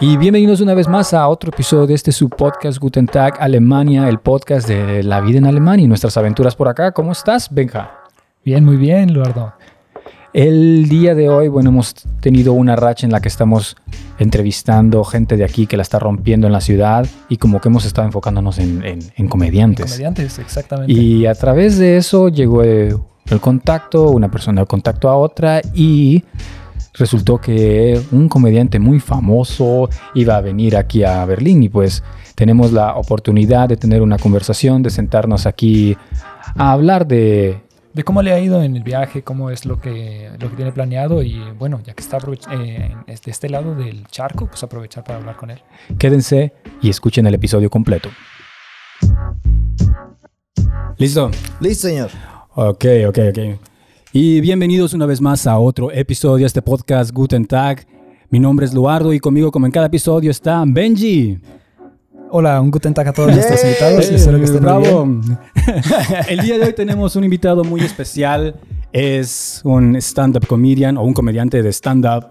Y bienvenidos una vez más a otro episodio de este su podcast Guten Tag Alemania, el podcast de la vida en Alemania y nuestras aventuras por acá. ¿Cómo estás, Benja? Bien, muy bien, Eduardo. El día de hoy, bueno, hemos tenido una racha en la que estamos entrevistando gente de aquí que la está rompiendo en la ciudad y como que hemos estado enfocándonos en, en- en comediantes. Comediantes, exactamente. Y a través de eso llegó el contacto, una persona de contacto a otra y resultó que un comediante muy famoso iba a venir aquí a Berlín y pues tenemos la oportunidad de tener una conversación, de sentarnos aquí a hablar de... de cómo le ha ido en el viaje, cómo es lo que, lo que tiene planeado y bueno, ya que está eh, de este lado del charco, pues aprovechar para hablar con él. Quédense y escuchen el episodio completo. ¿Listo? Listo, señor. Ok, ok, ok. Y bienvenidos una vez más a otro episodio de este podcast Guten Tag. Mi nombre es Luardo y conmigo, como en cada episodio, está Benji. Hola, un guten tag a todos nuestros invitados. espero que estén muy bravo. bien. El día de hoy tenemos un invitado muy especial. Es un stand-up comedian o un comediante de stand-up.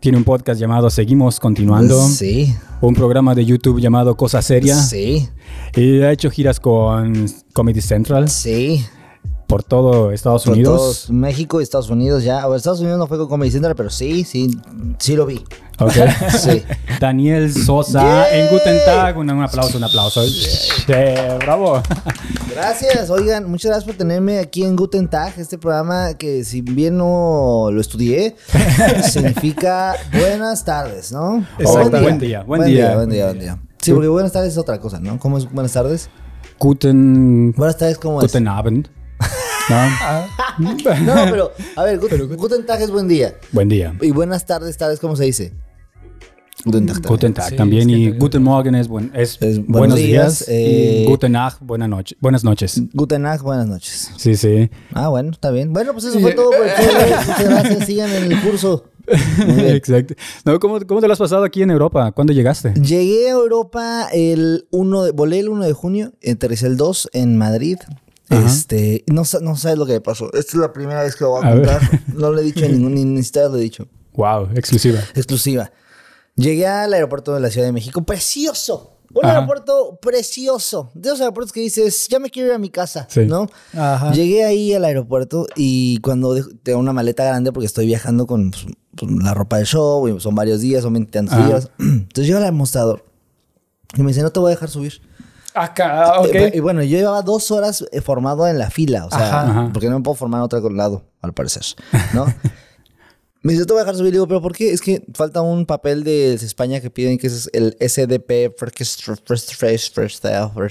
Tiene un podcast llamado Seguimos Continuando. Sí, Un programa de YouTube llamado Cosa Seria. sí, Y ha hecho giras con Comedy Central sí. Por todo Estados Por Unidos. todos, México y Estados Unidos ya. O Estados Unidos no fue con Comedy Central, pero sí, sí, sí lo vi. Ok. Sí. Daniel Sosa Yeah. en Guten Tag. Un, un aplauso, un aplauso. Eh, bravo. Gracias, oigan, muchas gracias por tenerme aquí en Guten Tag, este programa que si bien no lo estudié, significa buenas tardes, ¿no? Exactamente. Buen día, buen buen día. día, buen día, buen día. Sí, porque buenas tardes es otra cosa, ¿no? ¿Cómo es buenas tardes? Guten, Buenas tardes, ¿cómo es? guten Abend. ¿No? No, pero, a ver, Guten, Guten Tag es buen día. Buen día. Y buenas tardes, tardes, ¿cómo se dice? Guten Tag. también. Guten Tag Sí, también. y te- Guten Morgen es, buen, es, Es buenos, buenos días. días, eh, y Guten Nacht, buenas noches. Buenas noches. Guten Tag, buenas noches. Sí, sí. Ah, bueno, está bien. Bueno, pues eso fue todo por. Muchas gracias. Sigan en el curso. Exacto. No, ¿cómo, ¿Cómo te lo has pasado aquí en Europa? ¿Cuándo llegaste? Llegué a Europa el 1 de, volé el 1 de junio, aterricé el 2 en Madrid. Ajá. Este, no, no sabes lo que me pasó. Esta es la primera vez que lo voy a A ver. contar. No lo he dicho a ningún, ni, ni siquiera lo he dicho. Wow, exclusiva. Exclusiva. Llegué al aeropuerto de la Ciudad de México. ¡Precioso! Un Ajá. aeropuerto precioso. De esos aeropuertos que dices, ya me quiero ir a mi casa, Sí. ¿no? Ajá. Llegué ahí al aeropuerto y cuando tengo una maleta grande porque estoy viajando con pues, pues, la ropa del show, y son varios días, son 20 tantos Ajá. días. Entonces llego al mostrador y me dice, no te voy a dejar subir. Acá, ok. Eh, Y bueno, yo llevaba dos horas eh, formado en la fila, o sea, Ajá. Ajá. porque no me puedo formar en otro lado, al parecer, ¿no? me dice, te voy a dejar subir. Le digo, ¿pero por qué? Es que falta un papel de España que piden que es el SDP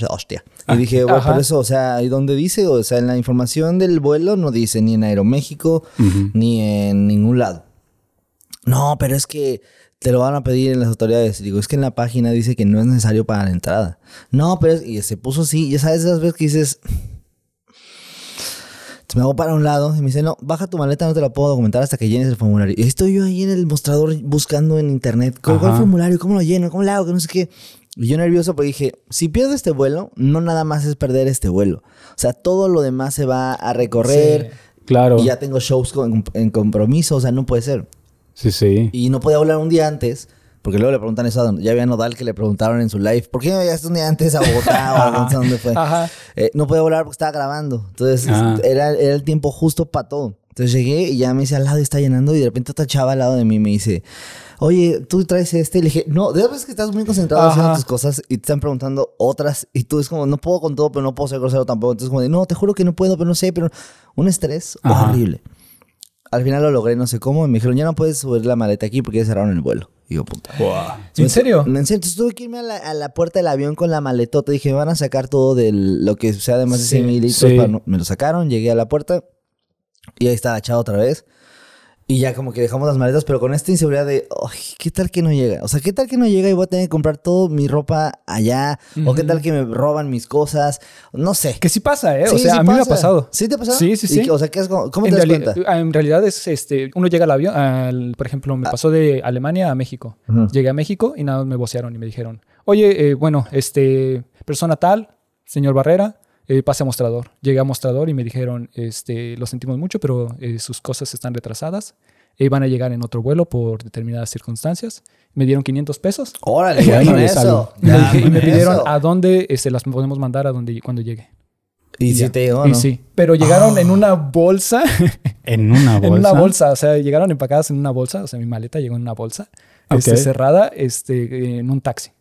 Hostia. Y dije, bueno, por eso, o sea, ¿y dónde dice? O sea, en la información del vuelo no dice ni en Aeroméxico Ujú. ni en ningún lado. No, pero es que te lo van a pedir en las autoridades. Digo, es que en la página dice que no es necesario para la entrada. No, pero es- y se puso así. Ya sabes esas veces que dices. Me hago para un lado y me dice, no, baja tu maleta, no te la puedo documentar hasta que llenes el formulario. Y estoy yo ahí en el mostrador buscando en internet, ¿cuál, cuál formulario? ¿Cómo lo lleno? ¿Cómo lo hago? Que no sé qué. Y yo nervioso porque dije, si pierdo este vuelo, no nada más es perder este vuelo. O sea, todo lo demás se va a recorrer. Claro. Y ya tengo shows con- en compromiso, o sea, no puede ser. Sí, sí. Y no podía hablar un día antes, porque luego le preguntan eso a Don- Ya había Nodal que le preguntaron en su live, ¿por qué no llegaste un día antes a Bogotá o no sé dónde fue? Ajá. Eh, no podía hablar porque estaba grabando. Entonces Ah. era, era el tiempo justo para todo. Entonces llegué y ya me dice al lado y está llenando y de repente otra chava al lado de mí me dice, oye, tú traes este. Y le dije, no, de veces que estás muy concentrado Ajá. haciendo tus cosas y te están preguntando otras y tú es como, no puedo con todo, pero no puedo ser grosero tampoco. Entonces como de, no, te juro que no puedo, pero no sé, pero un estrés Ajá. horrible. Al final lo logré, no sé cómo. y Me dijeron, ya no puedes subir la maleta aquí porque ya cerraron el vuelo. Y yo, puta. ¿En serio? En serio, entonces tuve que irme a la, a la puerta del avión con la maletota. Dije, me van a sacar todo de lo que sea de más de Sí, 100 mililitros. sí. para no- Me lo sacaron, llegué a la puerta y ahí estaba echado otra vez. Y ya como que dejamos las maletas, pero con esta inseguridad de, "Ay, ¿qué tal que no llega? O sea, ¿qué tal que no llega y voy a tener que comprar toda mi ropa allá? ¿O qué tal que me roban mis cosas? No sé. Que sí pasa, ¿eh? o sea, sí a mí me ha pasa. pasado. ¿Sí te ha pasado? Sí, sí, ¿Y sí. o sea, ¿qué es, ¿cómo te en, das cuenta? en realidad es este, uno llega al avión, al- por ejemplo, me pasó de Alemania a México. Llegué a México y nada me vocearon y me dijeron, oye, eh, bueno, este, persona tal, señor Barrera, eh, pase a mostrador. Llegué a mostrador y me dijeron, este, lo sentimos mucho, pero eh, sus cosas están retrasadas. e iban a llegar en otro vuelo por determinadas circunstancias. Me dieron 500 pesos Órale, con no, eso. y me, Ya y pidieron eso. a dónde se las podemos mandar a donde, cuando llegue. Y si ya. te llegó, Y sí, pero llegaron en una bolsa, En una bolsa. en una bolsa, o sea, llegaron empacadas en una bolsa, o sea, mi maleta llegó en una bolsa, este, cerrada, este, en un taxi.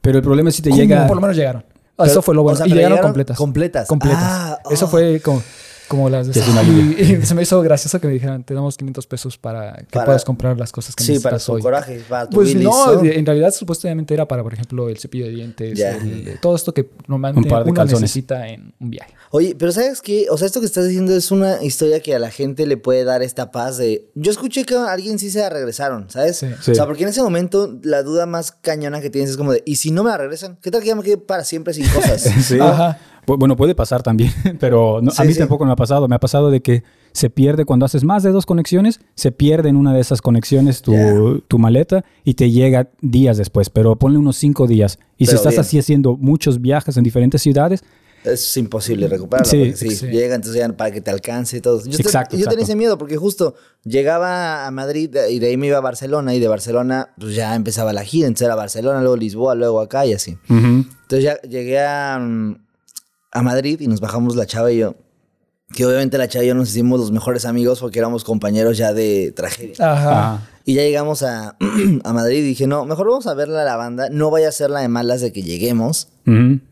Pero el problema es si te ¿Cómo? llega. Por lo menos llegaron. Pero, Eso fue lo bueno. o sea, y pero llegaron, completas. Completas. completas. Ah, Eso oh. fue como, como las de y, y se me hizo gracioso que me dijeran, te damos 500 pesos para que Para- puedas comprar las cosas que Sí, necesitas para tu hoy. coraje, para tu Pues bilis, no, en realidad supuestamente era para, por ejemplo, el cepillo de dientes, Ya. el- todo esto que normalmente Un par de uno calzones. necesita en un viaje. Oye, pero ¿sabes qué? O sea, esto que estás diciendo es una historia que a la gente le puede dar esta paz de... Yo escuché que a alguien sí se la regresaron, ¿sabes? Sí. Sí. O sea, porque en ese momento la duda más cañona que tienes es como de... ¿Y si no me la regresan? ¿Qué tal que ya me quede para siempre sin cosas? Sí. Ajá. Bu- Bueno, puede pasar también, pero no- Sí, a mí sí. tampoco me ha pasado. Me ha pasado de que se pierde cuando haces más de dos conexiones, se pierde en una de esas conexiones tu, maleta y te llega días después, pero ponle unos cinco días. Y si estás bien. así haciendo muchos viajes en diferentes ciudades, es imposible recuperarlo. Sí, sí, llega, entonces ya para que te alcance y todo. Yo, te- Exacto, yo tenía exacto. ese miedo porque justo llegaba a Madrid y de ahí me iba a Barcelona y de Barcelona pues ya empezaba la gira. Entonces era Barcelona, luego Lisboa, luego acá y así. ujú, Entonces ya llegué a, mm, a Madrid y nos bajamos la chava y yo. Que obviamente la chava y yo nos hicimos los mejores amigos porque éramos compañeros ya de tragedia. Ajá. ajá, Y ya llegamos a, a Madrid y dije, no, mejor vamos a ver la banda. No vaya a ser la de malas de que lleguemos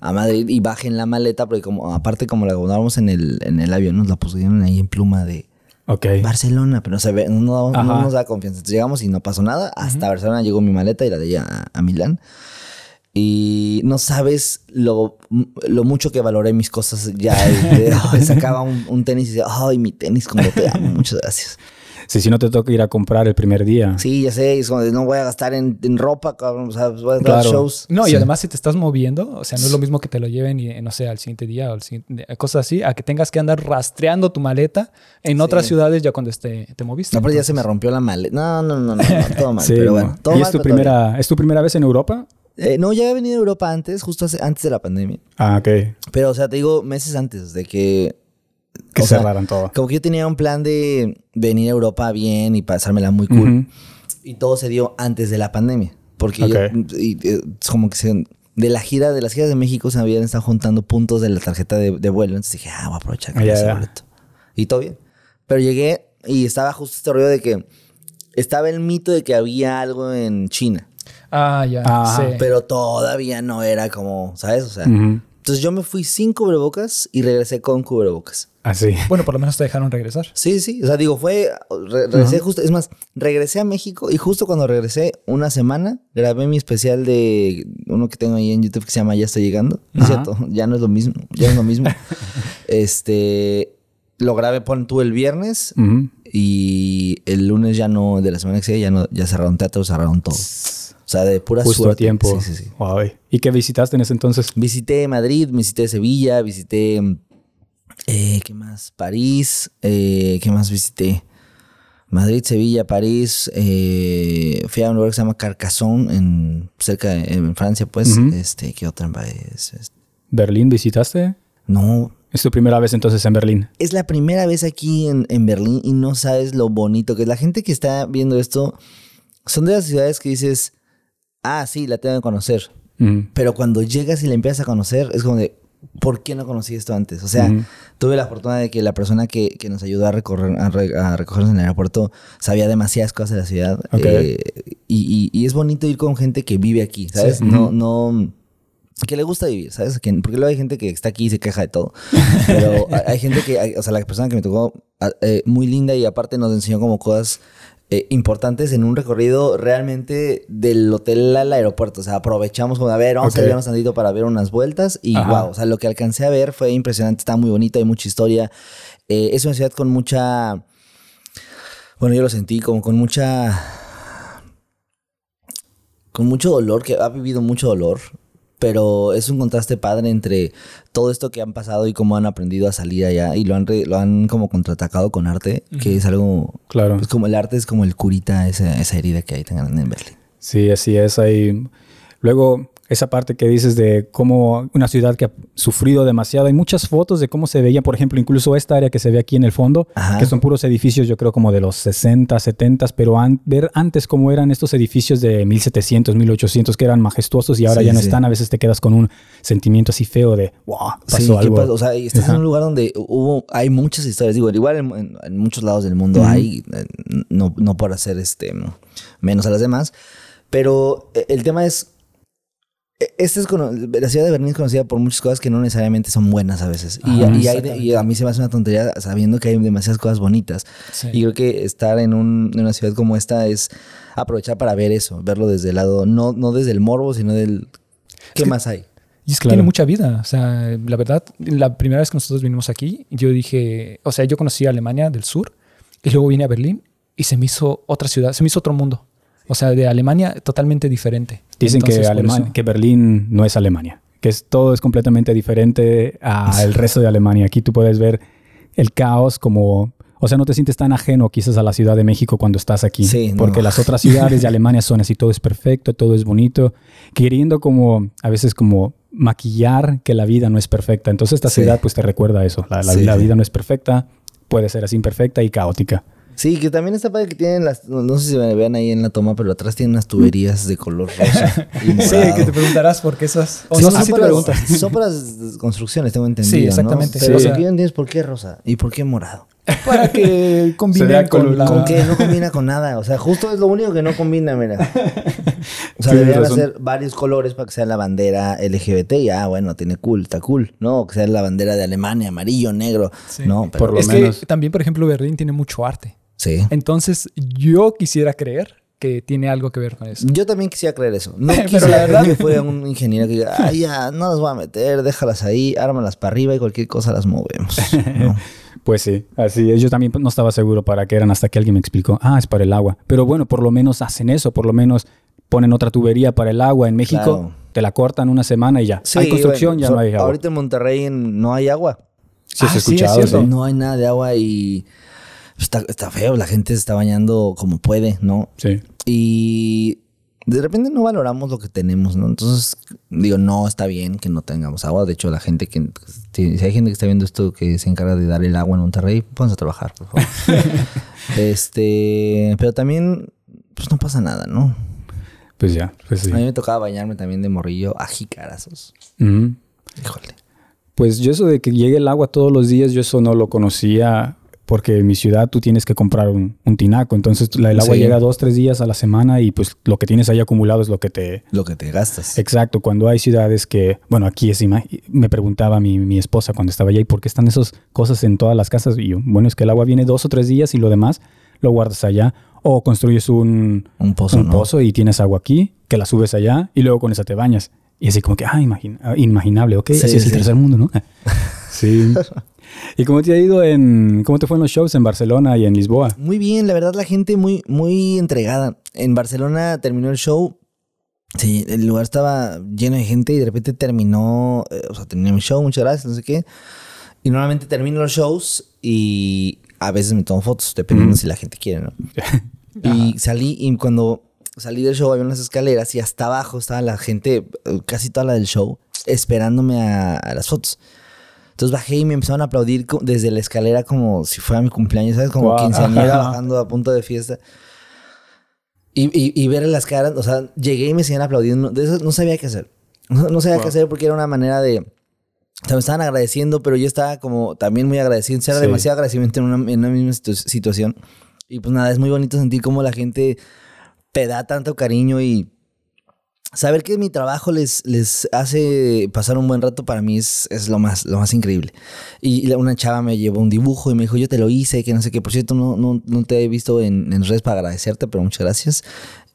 a Madrid y bajen la maleta, porque como aparte como la guardábamos en el, en el avión, nos la pusieron ahí en pluma de. Barcelona, pero no se ve, no, no nos da confianza. Entonces llegamos y no pasó nada. Hasta Barcelona llegó mi maleta y la de ella a, a Milán. Y no sabes lo, lo mucho que valoré mis cosas ya. de- ay, sacaba un, un tenis y decía, ay, mi tenis, como te amo, muchas gracias. Sí, si no te toca ir a comprar el primer día. Sí, ya sé, es como de, no voy a gastar en, en ropa, cabrón, o sea, pues voy a dar Claro. shows. No, y Sí. además si te estás moviendo, o sea, no es lo mismo que te lo lleven, y, no sé, al siguiente día o al siguiente, cosas así, a que tengas que andar rastreando tu maleta en otras ciudades ya cuando esté, te moviste. No, pero ya se me rompió la maleta. No, no, no, no, no, todo mal. Sí, pero no. bueno, todo ¿Y mal, es tu, primera, es tu primera vez en Europa? Eh, no, ya he venido a Europa antes, justo hace- antes de la pandemia. Ah, ok. Pero, o sea, te digo, meses antes de que. Que o sea, cerraran todo. Como que yo tenía un plan de venir a Europa bien y pasármela muy cool. Y todo se dio antes de la pandemia. Porque yo- y, eh, es como que se, de la gira, de las giras de México se habían estado juntando puntos de la tarjeta de, de vuelo. Entonces dije, ah, voy a aprovechar que Ah, ese ya. boleto. Y todo bien. Pero llegué y estaba justo este rollo de que estaba el mito de que había algo en China. Ah, ya, Ajá. sí. Pero todavía no era como, ¿sabes? O sea, entonces yo me fui sin cubrebocas y regresé con cubrebocas. Así. Bueno, por lo menos te dejaron regresar. Sí, sí, o sea, digo, fue, re- regresé justo, es más, regresé a México y justo cuando regresé, una semana, grabé mi especial de uno que tengo ahí en YouTube que se llama Ya estoy llegando. No es cierto, ya no es lo mismo, ya es lo mismo. este, lo grabé, pon tú el viernes y el lunes ya no, de la semana que sigue, ya no, ya cerraron teatro, cerraron todo. O sea, de pura Justo suerte. a tiempo. Sí, sí, sí. Wow. ¿Y qué visitaste en ese entonces? Visité Madrid, visité Sevilla, visité. eh, ¿Qué más? París. eh, ¿Qué más visité? Madrid, Sevilla, París. eh, fui a un lugar que se llama Carcassonne, en, cerca de en Francia, pues. Este, ¿Qué otra país? Es- ¿Berlín visitaste? No. Es tu primera vez entonces en Berlín. Es la primera vez aquí en, en Berlín y no sabes lo bonito que es. La gente que está viendo esto son de las ciudades que dices, ah, sí, la tengo que conocer. Pero cuando llegas y la empiezas a conocer, es como de, ¿por qué no conocí esto antes? O sea, tuve la fortuna de que la persona que, que nos ayudó a, recorrer, a, re- a recogernos en el aeropuerto sabía demasiadas cosas de la ciudad. Ok. Eh, y, y- y es bonito ir con gente que vive aquí, ¿sabes? Sí. No, no... Que le gusta vivir, ¿sabes? Que- porque luego hay gente que está aquí y se queja de todo. Pero hay- gente que, hay- o sea, la persona que me tocó, a- eh, muy linda y aparte nos enseñó como cosas eh, importantes en un recorrido realmente del hotel al aeropuerto. O sea, aprovechamos como, a ver, vamos a irnos tantito para ver unas vueltas y Ajá. wow, o sea, lo que alcancé a ver fue impresionante, está muy bonito, hay mucha historia. Eh, es una ciudad con mucha, bueno, yo lo sentí como con mucha, con mucho dolor, que ha vivido mucho dolor. Pero es un contraste padre entre todo esto que han pasado y cómo han aprendido a salir allá y lo han, re- lo han como contraatacado con arte, que es algo Claro. pues como el arte es como el curita, esa, esa herida que hay tan grande en Berlín. Sí, así es. Ahí. Luego, esa parte que dices de cómo una ciudad que ha sufrido demasiado. Hay muchas fotos de cómo se veía, por ejemplo, incluso esta área que se ve aquí en el fondo, Ajá. que son puros edificios, yo creo, como de los 60, 70, pero an- ver antes cómo eran estos edificios de 1700, 1800, que eran majestuosos y ahora Sí, ya no sí. están. A veces te quedas con un sentimiento así feo de, wow, pasó Sí, ¿qué algo. pasó? O sea, estás Ajá. en un lugar donde hubo, hay muchas historias. Digo, igual en, en- muchos lados del mundo hay, eh, no, no por hacer este menos a las demás. Pero eh, el tema es. Este es la ciudad de Berlín es conocida por muchas cosas que no necesariamente son buenas a veces. Y, Ajá. y hay y a mí se me hace una tontería sabiendo que hay demasiadas cosas bonitas. Sí. Y creo que estar en, un- en una ciudad como esta es aprovechar para ver eso, verlo desde el lado, no, no desde el morbo, sino del. ¿Qué que- más hay? Y es que Claro. tiene mucha vida. O sea, la verdad, la primera vez que nosotros vinimos aquí, yo dije, o sea, yo conocí a Alemania del sur y luego vine a Berlín y se me hizo otra ciudad, se me hizo otro mundo. O sea, de Alemania totalmente diferente. Dicen Entonces, que, eso- que Berlín no es Alemania, que es, todo es completamente diferente al resto de Alemania. Aquí tú puedes ver el caos como... O sea, no te sientes tan ajeno quizás a la Ciudad de México cuando estás aquí. Sí, no. porque las otras ciudades de Alemania son así, todo es perfecto, todo es bonito, queriendo como, a veces como maquillar que la vida no es perfecta. Entonces esta Sí. ciudad pues te recuerda eso, la, la- Sí, la vida no es perfecta, puede ser así imperfecta y caótica. Sí, que también está padre que tienen las, no, no sé si me vean ahí en la toma, pero atrás tienen unas tuberías de color rosa y Sí, que te preguntarás por qué esas... O Sí, no son, sé si te preguntas. las, son para las construcciones, tengo entendido. Sí, ¿no? exactamente. Pero Sí. lo que yo entiendo es por qué rosa y por qué morado. Para que combine con, con- la... Con que no combina con nada. O sea, justo es lo único que no combina, mira. O sea, Tienes deberían hacer varios colores para que sea la bandera LGBT. Y ah, bueno, tiene cool, está cool. No, que sea la bandera de Alemania, amarillo, negro. Sí. No, pero Por lo es menos. que también, por ejemplo, Berlín tiene mucho arte. Sí. Entonces, yo quisiera creer que tiene algo que ver con eso. Yo también quisiera creer eso. No Pero quisiera la creer verdad- que fue un ingeniero que diga, ah, ya, no las voy a meter, déjalas ahí, ármalas para arriba y cualquier cosa las movemos. ¿no? Pues sí, así es. Yo también no estaba seguro para qué eran hasta que alguien me explicó, ah, es para el agua. Pero bueno, por lo menos hacen eso, por lo menos ponen otra tubería para el agua. En México Claro. te la cortan una semana y ya. Sí, hay construcción, bueno, ya so- no hay agua. Ahorita en Monterrey no hay agua. sí, has Ah, sí, es escuchado, cierto. sí. No hay nada de agua y está, está feo. La gente se está bañando como puede, ¿no? Sí. Y de repente no valoramos lo que tenemos, ¿no? Entonces, digo, no está bien que no tengamos agua. De hecho, la gente que... Si hay gente que está viendo esto que se encarga de dar el agua en Monterrey, pónganse a trabajar, por favor. este... Pero también, pues no pasa nada, ¿no? Pues ya, pues sí. A mí me tocaba bañarme también de morrillo a jicarazos. Híjole. Pues yo eso de que llegue el agua todos los días, yo eso no lo conocía porque en mi ciudad tú tienes que comprar un, un tinaco. Entonces la- el agua Sí. llega dos, tres días a la semana y pues lo que tienes ahí acumulado es lo que te, Lo que te gastas. Exacto, cuando hay ciudades que, bueno, aquí es, me preguntaba mi, mi esposa cuando estaba allá, ¿y por qué están esas cosas en todas las casas? Y yo, bueno, es que el agua viene dos o tres días y lo demás lo guardas allá. O construyes un, Un pozo, un ¿no? pozo y tienes agua aquí, que la subes allá y luego con esa te bañas. Y así como que, ah, imagina- ah, inimaginable, ok, Sí, así es el tercer mundo, ¿no? sí. ¿Y cómo te ha ido en, cómo te fue en los shows en Barcelona y en Lisboa? Muy bien, la verdad, la gente muy, muy entregada. En Barcelona terminó el show. Sí, el lugar estaba lleno de gente y de repente terminó, eh, o sea, terminé mi show, muchas gracias, no sé qué. Y normalmente termino los shows y a veces me tomo fotos, dependiendo Mm. si la gente quiere, ¿no? y salí y cuando salí del show había unas escaleras y hasta abajo estaba la gente, eh, casi toda la del show, esperándome a, a las fotos. Entonces bajé y me empezaron a aplaudir desde la escalera como si fuera mi cumpleaños, ¿sabes? Como Guau. quinceañera bajando a punto de fiesta. Y, y, y ver las caras, o sea, llegué y me seguían aplaudiendo. De eso no sabía qué hacer. No, no sabía Wow. qué hacer porque era una manera de... O sea, me estaban agradeciendo, pero yo estaba como también muy agradecido. O sea, Era Sí. demasiado agradecimiento en una, en una misma situ- situación. Y pues nada, es muy bonito sentir cómo la gente te da tanto cariño y saber que mi trabajo les, les hace pasar un buen rato para mí es, es lo, más, lo más increíble. Y una chava me llevó un dibujo y me dijo, yo te lo hice, que no sé qué. Por cierto, no, no, no te he visto en, en redes para agradecerte, pero muchas gracias.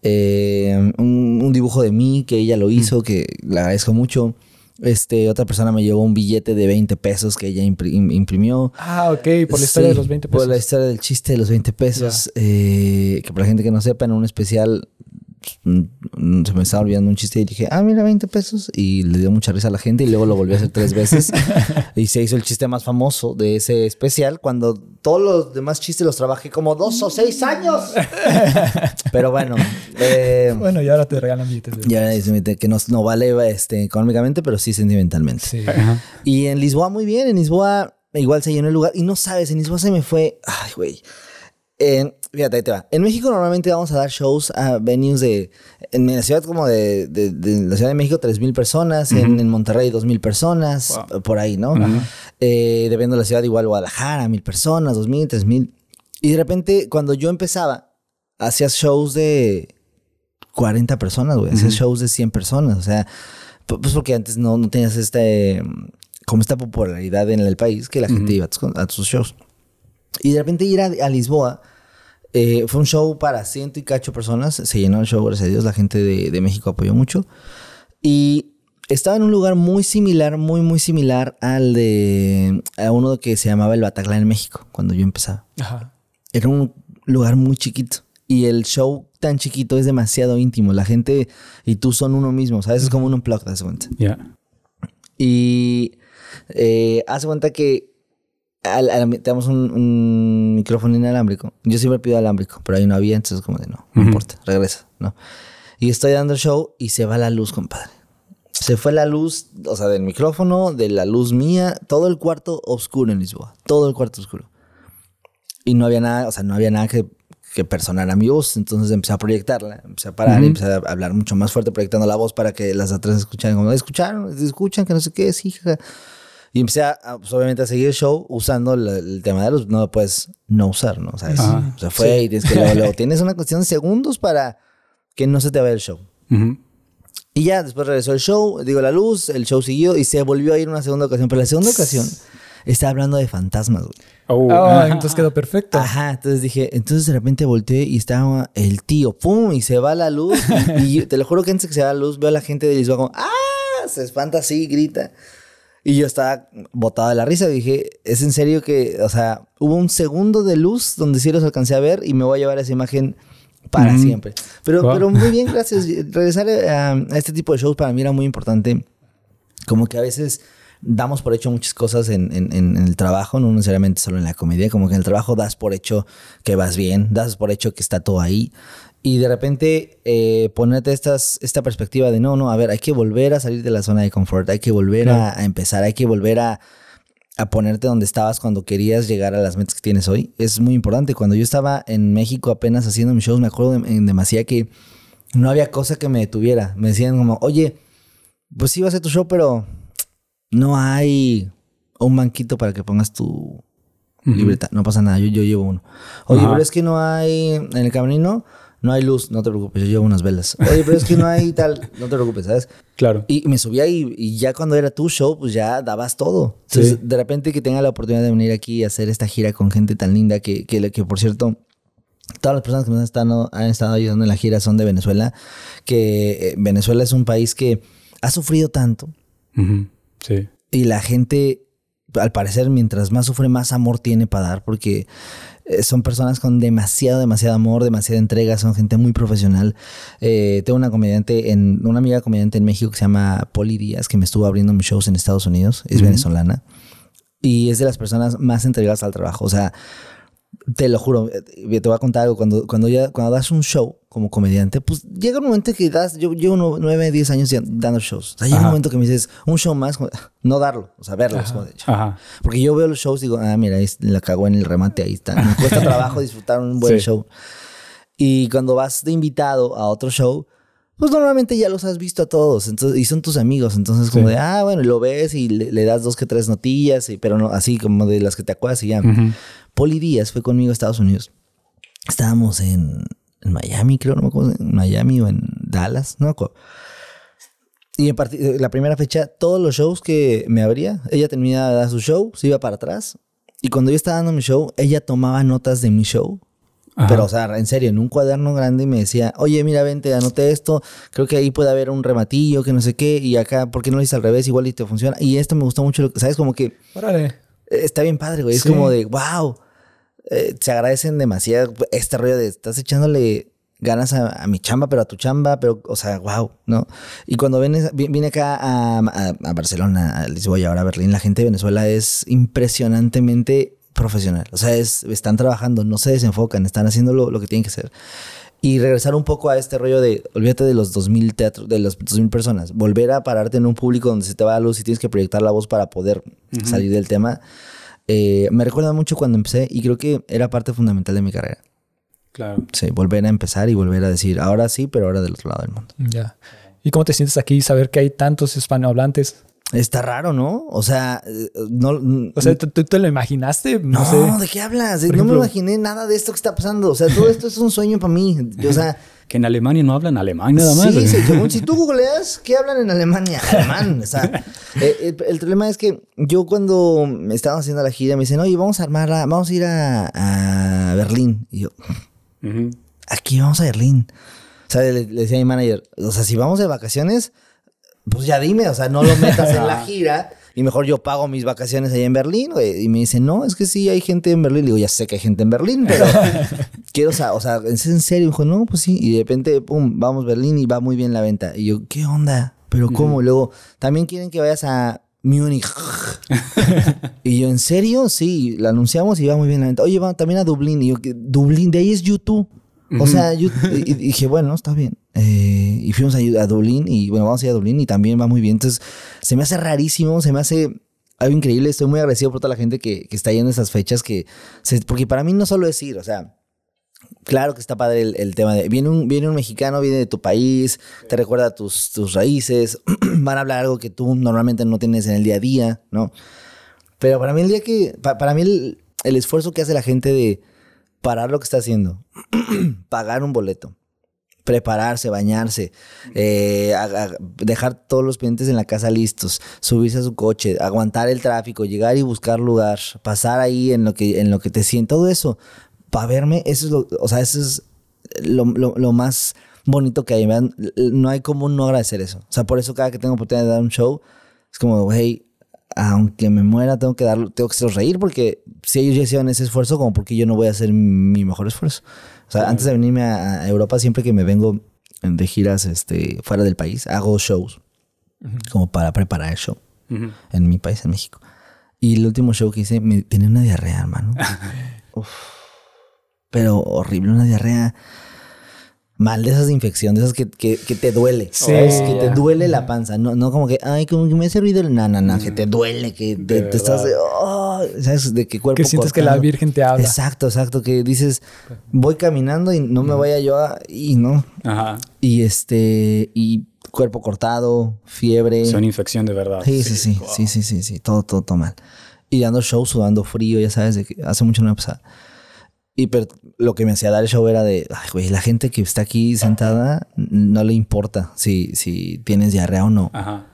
Eh, un, un dibujo de mí que ella lo hizo, que le agradezco mucho. Este, otra persona me llevó un billete de 20 pesos que ella impri- im- imprimió. Ah, ok, por la historia Sí, de los 20 Por pesos. la historia del chiste de los 20 pesos. eh, que para la gente que no sepa, en un especial se me estaba olvidando un chiste y dije, ah, mira, 20 pesos. Y le dio mucha risa a la gente y luego lo volví a hacer tres veces. y se hizo el chiste más famoso de ese especial cuando todos los demás chistes los trabajé como dos o seis años. Pero bueno. eh, Bueno, y ahora te regalan billetes. de- ya es que no, no vale este, económicamente, pero sí sentimentalmente. Sí. Y en Lisboa, muy bien. En Lisboa igual se llenó el lugar. Y no sabes, en Lisboa se me fue. Ay, güey. En- fíjate, ahí te va. En México normalmente vamos a dar shows a venues de. En la ciudad como de, de- de la Ciudad de México, 3.000 personas. en, en Monterrey, 2.000 personas. Por ahí, ¿no? Eh, dependiendo de la ciudad, igual Guadalajara, 1.000 personas, 2.000, 3.000. Y de repente, cuando yo empezaba, hacías shows de 40 personas, güey. Hacías shows de 100 personas. O sea, pu- pues porque antes no, no tenías este, como esta popularidad en el país que la gente iba a tus, a tus shows. Y de repente ir a, a Lisboa, eh, fue un show para ciento y cacho personas. Se llenó el show, gracias a Dios. La gente de, de México apoyó mucho. Y estaba en un lugar muy similar, muy, muy similar al de a uno que se llamaba el Bataclan en México, cuando yo empezaba. Ajá. Era un lugar muy chiquito. Y el show tan chiquito es demasiado íntimo. La gente y tú son uno mismo. ¿Sabes? Es como un unplugged, das cuenta. Ya. Y eh, haz cuenta que al- al- tenemos un, un micrófono inalámbrico. Yo siempre pido alámbrico, pero ahí no había, entonces como de no, no Ujú. importa, regresa, ¿no? Y estoy dando el show y se va la luz, compadre. Se fue la luz, o sea, del micrófono, de la luz mía, todo el cuarto oscuro en Lisboa, todo el cuarto oscuro. Y no había nada, o sea, no había nada que, que personara mi voz, entonces empecé a proyectarla, empecé a parar, y empecé a hablar mucho más fuerte proyectando la voz para que las atrás escucharan, como, escucharon, escuchan, que no sé qué, sí, jaja". Y empecé a, a, pues, obviamente a seguir el show usando la- el tema de luz. No lo puedes no usar, ¿no? O sea, es- Ajá. o sea, fue y tienes que luego, luego tienes una cuestión de segundos para que no se te vaya el show. Ujú. Y ya, después regresó el show, digo la luz, el show siguió y se volvió a ir una segunda ocasión. Pero la segunda ocasión estaba hablando de fantasmas, güey. Oh, Ah, ajá. entonces quedó perfecto. Ajá, entonces dije, entonces de repente volteé y estaba el tío, pum, y se va la luz. Y, te lo juro que antes que se va la luz, veo a la gente de Lisboa como, ¡ah! Se espanta así, grita. Y yo estaba botado de la risa. Dije, es en serio que, o sea, hubo un segundo de luz donde sí los alcancé a ver y me voy a llevar esa imagen para siempre. Pero, Wow. pero muy bien, gracias. Regresar a, a este tipo de shows para mí era muy importante. Como que a veces damos por hecho muchas cosas en- en- en el trabajo, no necesariamente solo en la comedia, como que en el trabajo das por hecho que vas bien, das por hecho que está todo ahí. Y de repente eh, ponerte estas, esta perspectiva de no, no, a ver, hay que volver a salir de la zona de confort, hay que volver a, a empezar, hay que volver a, a ponerte donde estabas cuando querías llegar a las metas que tienes hoy. Es muy importante. Cuando yo estaba en México apenas haciendo mis shows, me acuerdo en demasía que no había cosa que me detuviera. Me decían como, oye, pues sí vas a hacer tu show, pero no hay un banquito para que pongas tu libreta. No pasa nada, yo, yo llevo uno. Oye, Ajá. pero es que no hay en el camerino, no hay luz, no te preocupes, yo llevo unas velas. Oye, pero es que no hay tal, no te preocupes, ¿sabes? Claro. Y me subía y, y ya cuando era tu show, pues ya dabas todo. Entonces, Sí. de repente que tenga la oportunidad de venir aquí y hacer esta gira con gente tan linda que, que, que, por cierto, todas las personas que nos han estado, han estado ayudando en la gira son de Venezuela, que eh, Venezuela es un país que ha sufrido tanto Ujú. Sí. y la gente, al parecer, mientras más sufre, más amor tiene para dar, porque son personas con demasiado, demasiado amor, demasiada entrega, son gente muy profesional. Eh, tengo una comediante, en, una amiga comediante en México que se llama Poli Díaz, que me estuvo abriendo mis shows en Estados Unidos, es venezolana, y es de las personas más entregadas al trabajo. O sea, te lo juro, eh, te voy a contar algo. Cuando, cuando, ya, cuando das un show como comediante, pues llega un momento que das, yo llevo nu- nueve, diez años dando shows. O sea, llega un Ajá. momento que me dices, un show más, no darlo, o sea, verlo. es como de, Ajá. porque yo veo los shows y digo, ah, mira, ahí la cagó en el remate, ahí está. Me cuesta trabajo disfrutar un buen Sí. show. Y cuando vas de invitado a otro show, pues normalmente ya los has visto a todos entonces, y son tus amigos. Entonces, como Sí. de, ah, bueno, y lo ves y le, le das dos que tres notillas, y, pero no así como de las que te acuerdas y ya. Ujú. Poli Díaz fue conmigo a Estados Unidos. Estábamos en, en Miami, creo, no me acuerdo, en Miami o en Dallas, no me acuerdo. Y en la primera fecha, todos los shows que me abría, ella terminaba de dar su show, se iba para atrás. Y cuando yo estaba dando mi show, ella tomaba notas de mi show. Ajá. Pero, o sea, en serio, en un cuaderno grande y me decía, oye, mira, vente, anoté esto, creo que ahí puede haber un rematillo, que no sé qué, y acá, ¿por qué no lo hice al revés? Igual y te funciona. Y esto me gustó mucho, lo que- ¿sabes? Como que Órale. eh, está bien padre, güey. Es Sí. como de, wow, eh, se agradecen demasiado este rollo de, estás echándole ganas a, a mi chamba, pero a tu chamba, pero, o sea, wow, ¿no? Y cuando vienes- vi- vine acá a, a- a Barcelona, a Lisboa y ahora a Berlín, la gente de Venezuela es impresionantemente profesional. O sea, es, están trabajando, no se desenfocan, están haciendo lo, lo que tienen que hacer. Y regresar un poco a este rollo de, olvídate de los 2000 teatros, de los 2000 personas, volver a pararte en un público donde se te va la luz y tienes que proyectar la voz para poder salir del tema. eh, me recuerda mucho cuando empecé y creo que era parte fundamental de mi carrera. Claro. Sí, volver a empezar y volver a decir, ahora sí, pero ahora del otro lado del mundo. Ya. ¿Y cómo te sientes aquí saber que hay tantos hispanohablantes? Está raro, ¿no? O sea, eh, no... O sea, ¿tú, tú te lo imaginaste? No, no, sé. ¿de qué hablas? Por no ejemplo- me imaginé nada de esto que está pasando. O sea, todo esto es un sueño para mí. O sea, Que en Alemania no hablan alemán nada más. Sí, sí, según si tú googleas, ¿qué hablan en Alemania? Alemán. O sea, eh, el, el problema es que yo cuando me estaban haciendo la gira me dicen, oye, vamos a armarla, vamos a ir a, a Berlín. Y yo, aquí vamos a Berlín. O sea, le, le decía a mi manager, o sea, si vamos de vacaciones, pues ya dime, o sea, no lo metas en la gira. Y mejor yo pago mis vacaciones ahí en Berlín, güey. Y me dice, no, es que sí hay gente en Berlín. Le digo, ya sé que hay gente en Berlín, pero quiero, o sea, o sea, ¿es en serio? Me dijo, no, pues sí. Y de repente, pum, vamos a Berlín y va muy bien la venta. Y yo, ¿qué onda? ¿Pero cómo? Y luego, también quieren que vayas a Múnich. y yo, ¿en serio? Sí, la anunciamos y va muy bien la venta. Oye, vamos también a Dublín. Y yo. Dublín, de ahí es YouTube. O sea, yo y- dije, bueno, está bien. Eh, y fuimos a, a Dublín y bueno, vamos a ir a Dublín y también va muy bien. Entonces, se me hace rarísimo, se me hace algo increíble. Estoy muy agradecido por toda la gente que, que está yendo esas fechas. que se- Porque para mí no solo es ir, o sea, claro que está padre el, el tema de. Viene un, viene un mexicano, viene de tu país, te recuerda tus, tus raíces, van a hablar algo que tú normalmente no tienes en el día a día, ¿no? Pero para mí el día que. pa- para mí el, el esfuerzo que hace la gente de parar lo que está haciendo, pagar un boleto, prepararse, bañarse, eh, dejar todos los pendientes en la casa listos, subirse a su coche, aguantar el tráfico, llegar y buscar lugar, pasar ahí en lo que, en lo que te sientes, todo eso, para verme, eso es lo, o sea, eso es lo, lo- lo más bonito que hay. No hay como no agradecer eso. O sea, por eso cada que tengo oportunidad de dar un show, es como, hey, aunque me muera, tengo que darlo, tengo que hacerlos reír porque si ellos ya hicieron ese esfuerzo, como porque yo no voy a hacer mi mejor esfuerzo. O sea, antes de venirme a, Europa, siempre que me vengo de giras este, fuera del país, hago shows como para preparar el show en mi país, en México. Y el último show que hice, me tenía una diarrea, hermano. Uf. Pero horrible, una diarrea mal de esas de infección, de esas que, que, que te duele. Sí, ¿sabes? Que te duele la panza. No, no como que, ay, como que me hace ruido el no, no, no, que te duele, que te, De te estás de, oh, ¿sabes? De que cuerpo Que sientes que la. Virgen te habla. Exacto, exacto, que dices, voy caminando y no me vaya yo a... Y no. Ajá. Y este, y cuerpo cortado, fiebre. Son infección de verdad. Sí, sí, sí, sí, sí, sí, sí, todo, todo, todo mal. Y dando show, sudando frío, ya sabes, de que hace mucho no me pasaba. Y pero lo que me hacía dar el show era de, ay, güey, la gente que está aquí sentada no le importa si, si tienes diarrea o no, Ajá.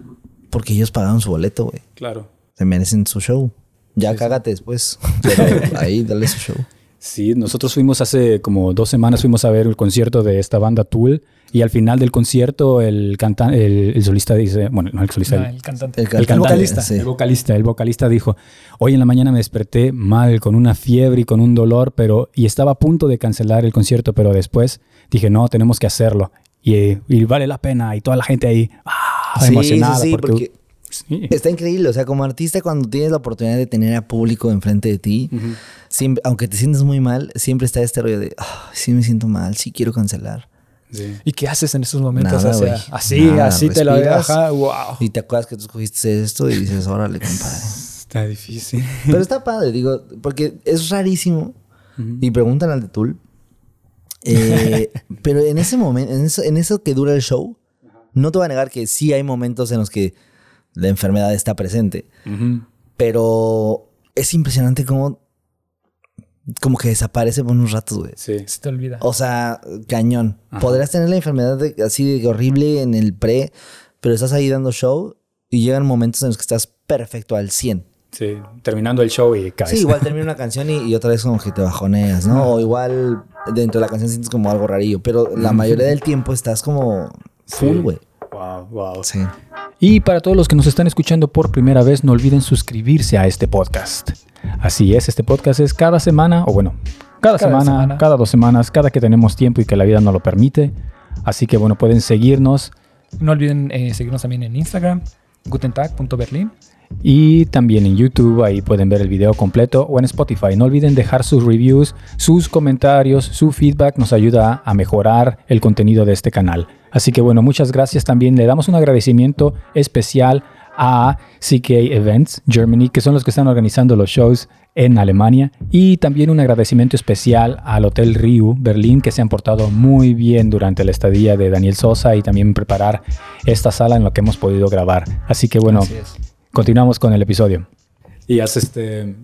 porque ellos pagaron su boleto, güey. Claro. Se merecen su show. Ya cágate después, pero ahí dale su show. Sí, nosotros fuimos hace como dos semanas, fuimos a ver el concierto de esta banda Tool y al final del concierto el cantante, el, el solista dice, bueno, no el solista, No, el, el cantante. El el cantante, cantante, vocalista. sí. el vocalista, el vocalista dijo, hoy en la mañana me desperté mal, con una fiebre y con un dolor, pero y estaba a punto de cancelar el concierto, pero después dije, no, tenemos que hacerlo y, y vale la pena y toda la gente ahí ah, Sí, emocionada sí, sí, porque, porque sí. Está increíble, o sea, como artista cuando tienes la oportunidad de tener a público enfrente de ti, siempre, aunque te sientas muy mal, siempre está este rollo de, "Ah, sí me siento mal, sí quiero cancelar. Sí. ¿Y qué haces en esos momentos? Nada, o sea, así, Nada, así te la respiras. deja. Wow. Y te acuerdas que tú escogiste esto y dices, órale, compadre. Está difícil. Pero está padre, digo, porque es rarísimo. Y preguntan al de Tool. Eh, pero en ese momento, en eso, en eso que dura el show, no te voy a negar que sí hay momentos en los que la enfermedad está presente. Pero es impresionante cómo, como que desaparece por unos ratos, güey. Sí. Se te olvida. O sea, cañón. Ajá. Podrías tener la enfermedad de- así de horrible en el pre, pero estás ahí dando show y llegan momentos en los que estás perfecto al 100. Sí, terminando el show y caes. Sí, igual termina una canción y, y otra vez como que te bajoneas, ¿no? O igual dentro de la canción sientes como algo rarillo, pero la mayoría del tiempo estás como full, Sí. Wow, wow. Sí. Y para todos los que nos están escuchando por primera vez, no olviden suscribirse a este podcast. Así es, este podcast es cada semana, o bueno, Cada, Cada semana, semana. cada dos semanas, cada que tenemos tiempo y que la vida nos lo permite. Así que bueno, pueden seguirnos No olviden eh, seguirnos también en Instagram, gutentag.berlin. y también en YouTube. Ahí pueden ver el video completo o en Spotify. No olviden dejar sus reviews, sus comentarios, su feedback. Nos ayuda a mejorar el contenido de este canal. Así que bueno, muchas gracias. También le damos un agradecimiento especial a CK Events Germany, que son los que están organizando los shows en Alemania. Y también un agradecimiento especial al Hotel Riu Berlín, que se han portado muy bien durante la estadía de Daniel Sosa y también preparar esta sala en la que hemos podido grabar. Así que bueno, Así continuamos con el episodio. ¿Y has este,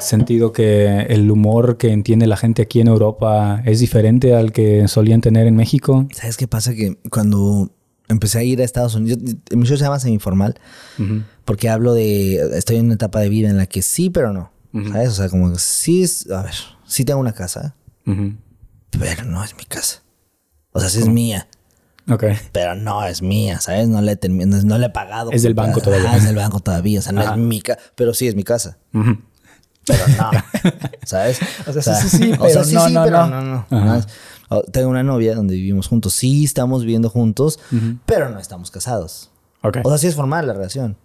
sentido que el humor que entiende la gente aquí en Europa es diferente al que solían tener en México? ¿Sabes qué pasa? Que cuando empecé a ir a Estados Unidos, mi show se llama Semiformal, porque hablo de, estoy en una etapa de vida en la que sí, pero no. ¿Sabes? O sea, como que sí es, a ver, sí tengo una casa, pero no es mi casa. O sea, sí es mía, Ok. pero no es mía, ¿sabes? No le, he no, no le he pagado. Es del banco todavía. es del banco todavía, o sea, no Ajá. es mi casa, pero sí es mi casa. Ujú. Pero no, ¿sabes? O sea, sí, sí, sí, o sea, pero no, no, pero no. no, no. Tengo una novia donde vivimos juntos. Sí, estamos viviendo juntos, pero no estamos casados. Ok. O sea, sí es formal la relación.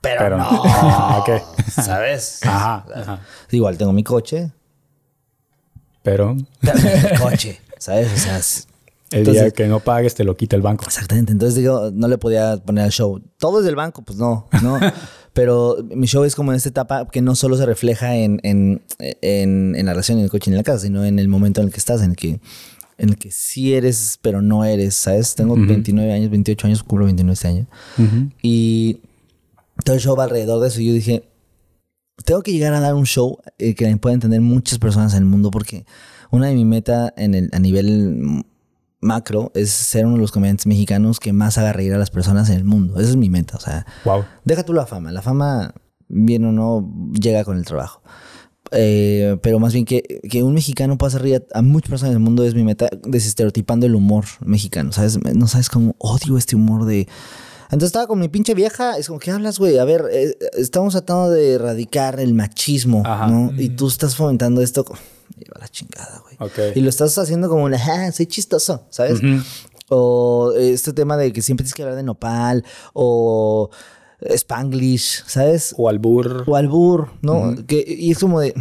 Pero, Pero no. no. Ok. ¿Sabes? Ajá, ajá. Igual tengo mi coche, Pero pero mi coche, ¿sabes? O sea, es- el día que no pagues te lo quita el banco. exactamente. Entonces digo, no le podía poner al show. Todo es del banco, pues no, no. Pero mi show es como en esta etapa que no solo se refleja en, en, en, en la relación en el coche en la casa, sino en el momento en el que estás, en el que, en el que sí eres, pero no eres, ¿sabes? Tengo Ujú. 29 años, 28 años, cumplo 29 este año. Y todo el show va alrededor de eso. Y yo dije, tengo que llegar a dar un show eh, que pueda entender muchas personas en el mundo porque una de mis metas a nivel macro es ser uno de los comediantes mexicanos que más haga reír a las personas en el mundo. Esa es mi meta. O sea, Wow. deja tú la fama. La fama, bien o no, llega con el trabajo. Eh, pero más bien que, que un mexicano pueda hacer reír a, a muchas personas en el mundo es mi meta, desestereotipando el humor mexicano. ¿Sabes? No sabes cómo odio este humor de. Entonces estaba con mi pinche vieja, es como, ¿qué hablas, güey? A ver, eh, estamos tratando de erradicar el machismo, Ajá. ¿no? Y tú estás fomentando esto. Lleva la chingada, güey. Ok. Y lo estás haciendo como, una, "Ah, soy chistoso, ¿sabes? O este tema de que siempre tienes que hablar de nopal, o spanglish, ¿sabes? O albur. O albur, ¿no? que, y es como de...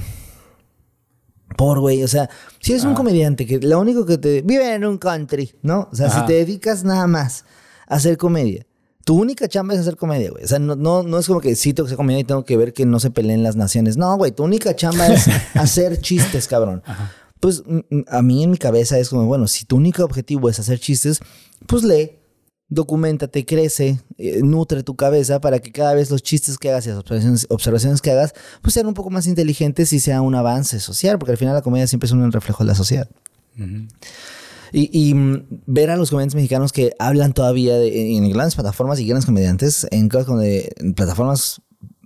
Por, güey, o sea, si eres un Ah. comediante que lo único que te... Vive en un country, ¿no? O sea, si te dedicas nada más a hacer comedia, tu única chamba es hacer comedia, güey. O sea, no, no, no es como que sí tengo que hacer comedia y tengo que ver que no se peleen las naciones. No, güey, tu única chamba es hacer chistes, cabrón. Pues mm, mm, a mí en mi cabeza es como, bueno, si tu único objetivo es hacer chistes, pues lee, documentate, crece, eh, nutre tu cabeza para que cada vez los chistes que hagas y las observaciones, observaciones que hagas, pues sean un poco más inteligentes y sea un avance social, porque al final la comedia siempre es un reflejo de la sociedad. Y, y, mm, ver a los comediantes mexicanos que hablan todavía de- en grandes plataformas y grandes comediantes, en, cosas como de- en plataformas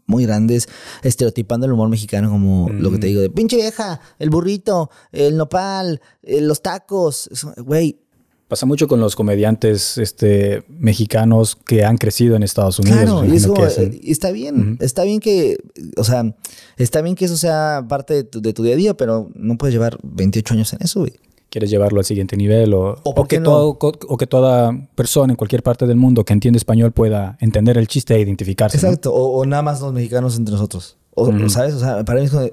muy grandes, estereotipando el humor mexicano como lo que te digo de pinche vieja, el burrito, el nopal, eh, los tacos. Güey, Pasa mucho con los comediantes este, mexicanos que han crecido en Estados Unidos. Claro, y es como, eh, está bien, está bien que, o sea, está bien que eso sea parte de tu, de tu día a día, pero no puedes llevar 28 años en eso, güey. Quieres llevarlo al siguiente nivel o, ¿O que no? todo, o que toda persona en cualquier parte del mundo que entiende español pueda entender el chiste e identificarse. ¿no? Exacto, o, o nada más los mexicanos entre nosotros. O, Ujú. ¿Sabes? O sea, para mí es como,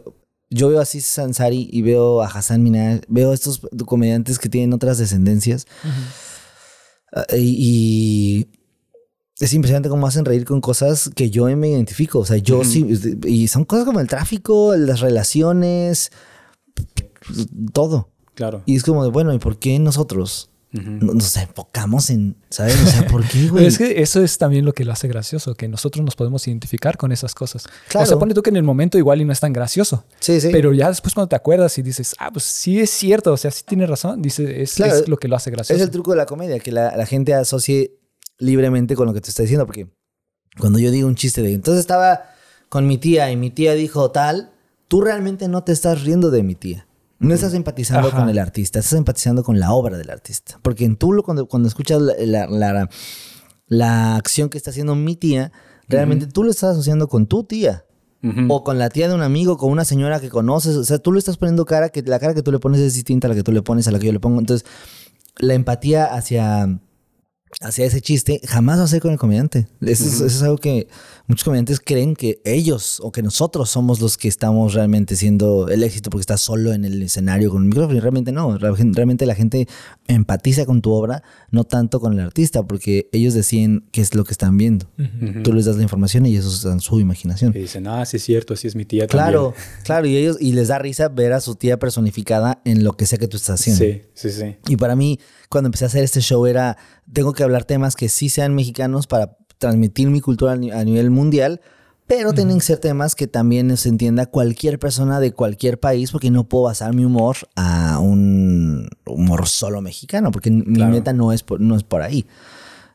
yo veo así Sansari y veo a Hassan Minaj, veo a estos comediantes que tienen otras descendencias ah, y, y es impresionante cómo hacen reír con cosas que yo me identifico. O sea, yo sí, y son cosas como el tráfico, las relaciones, todo. Claro. Y es como de, bueno, ¿y por qué nosotros nos enfocamos en, ¿sabes? O sea, ¿por qué, güey? es que eso es también lo que lo hace gracioso, que nosotros nos podemos identificar con esas cosas. Claro. O sea, pone tú que en el momento igual y no es tan gracioso. Sí, sí. Pero ya después cuando te acuerdas y dices, ah, pues sí es cierto, o sea, sí tiene razón, dice, es, Claro, es lo que lo hace gracioso. Es el truco de la comedia, que la, la gente asocie libremente con lo que te está diciendo, porque cuando yo digo un chiste de, entonces estaba con mi tía y mi tía dijo tal, tú realmente no te estás riendo de mi tía. No estás empatizando Ajá. con el artista, estás empatizando con la obra del artista. Porque en tú lo- cuando, cuando escuchas la, la, la- la acción que está haciendo mi tía, realmente tú lo estás asociando con tu tía. O con la tía de un amigo, con una señora que conoces. O sea, tú le estás poniendo cara que la cara que tú le pones es distinta a la que tú le pones a la que yo le pongo. Entonces, la empatía hacia, hacia ese chiste jamás va a ser con el comediante. Eso, es, eso es algo que muchos comediantes creen que ellos o que nosotros somos los que estamos realmente siendo el éxito porque estás solo en el escenario con el micrófono. Y realmente no. Realmente la gente empatiza con tu obra, no tanto con el artista, porque ellos deciden qué es lo que están viendo. Tú les das la información y ellos dan su imaginación. Y dicen, ah, sí es cierto, así es mi tía Claro, claro, y ellos, y les da risa ver a su tía personificada en lo que sea que tú estás haciendo. Sí, sí, sí. Y para mí, cuando empecé a hacer este show, era, tengo que hablar temas que sí sean mexicanos para transmitir mi cultura a ni- a nivel mundial, pero tienen que ser temas que también se entienda cualquier persona de cualquier país, porque no puedo basar mi humor a un humor solo mexicano, porque mi Claro. meta no es por, no es por ahí.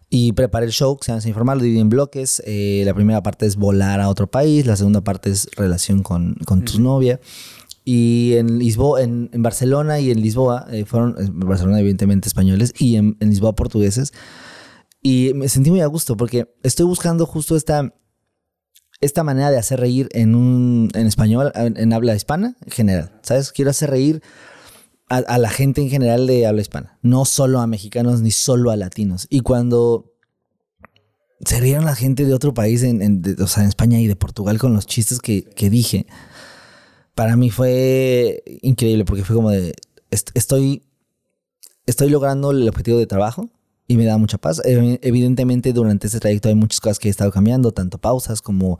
Y preparé el show, se Sin Informar, lo dividí en bloques. Eh, la primera parte es volar a otro país, la segunda parte es relación con, con tu novia. Y en Lisboa, en, en Barcelona y en Lisboa, eh, fueron, en Barcelona evidentemente españoles y en, en Lisboa portugueses. Y me sentí muy a gusto porque estoy buscando justo esta, esta manera de hacer reír en, un, en español, en, en habla hispana en general. ¿Sabes? Quiero hacer reír a, a la gente en general de habla hispana, no solo a mexicanos ni solo a latinos. Y cuando se rieron la gente de otro país, en, en- de- o sea, en España y de Portugal con los chistes que, que dije, para mí fue increíble porque fue como de, est- estoy, estoy logrando el objetivo de trabajo y me da mucha paz. Evi- Evidentemente durante este trayecto hay muchas cosas que he estado cambiando, tanto pausas como,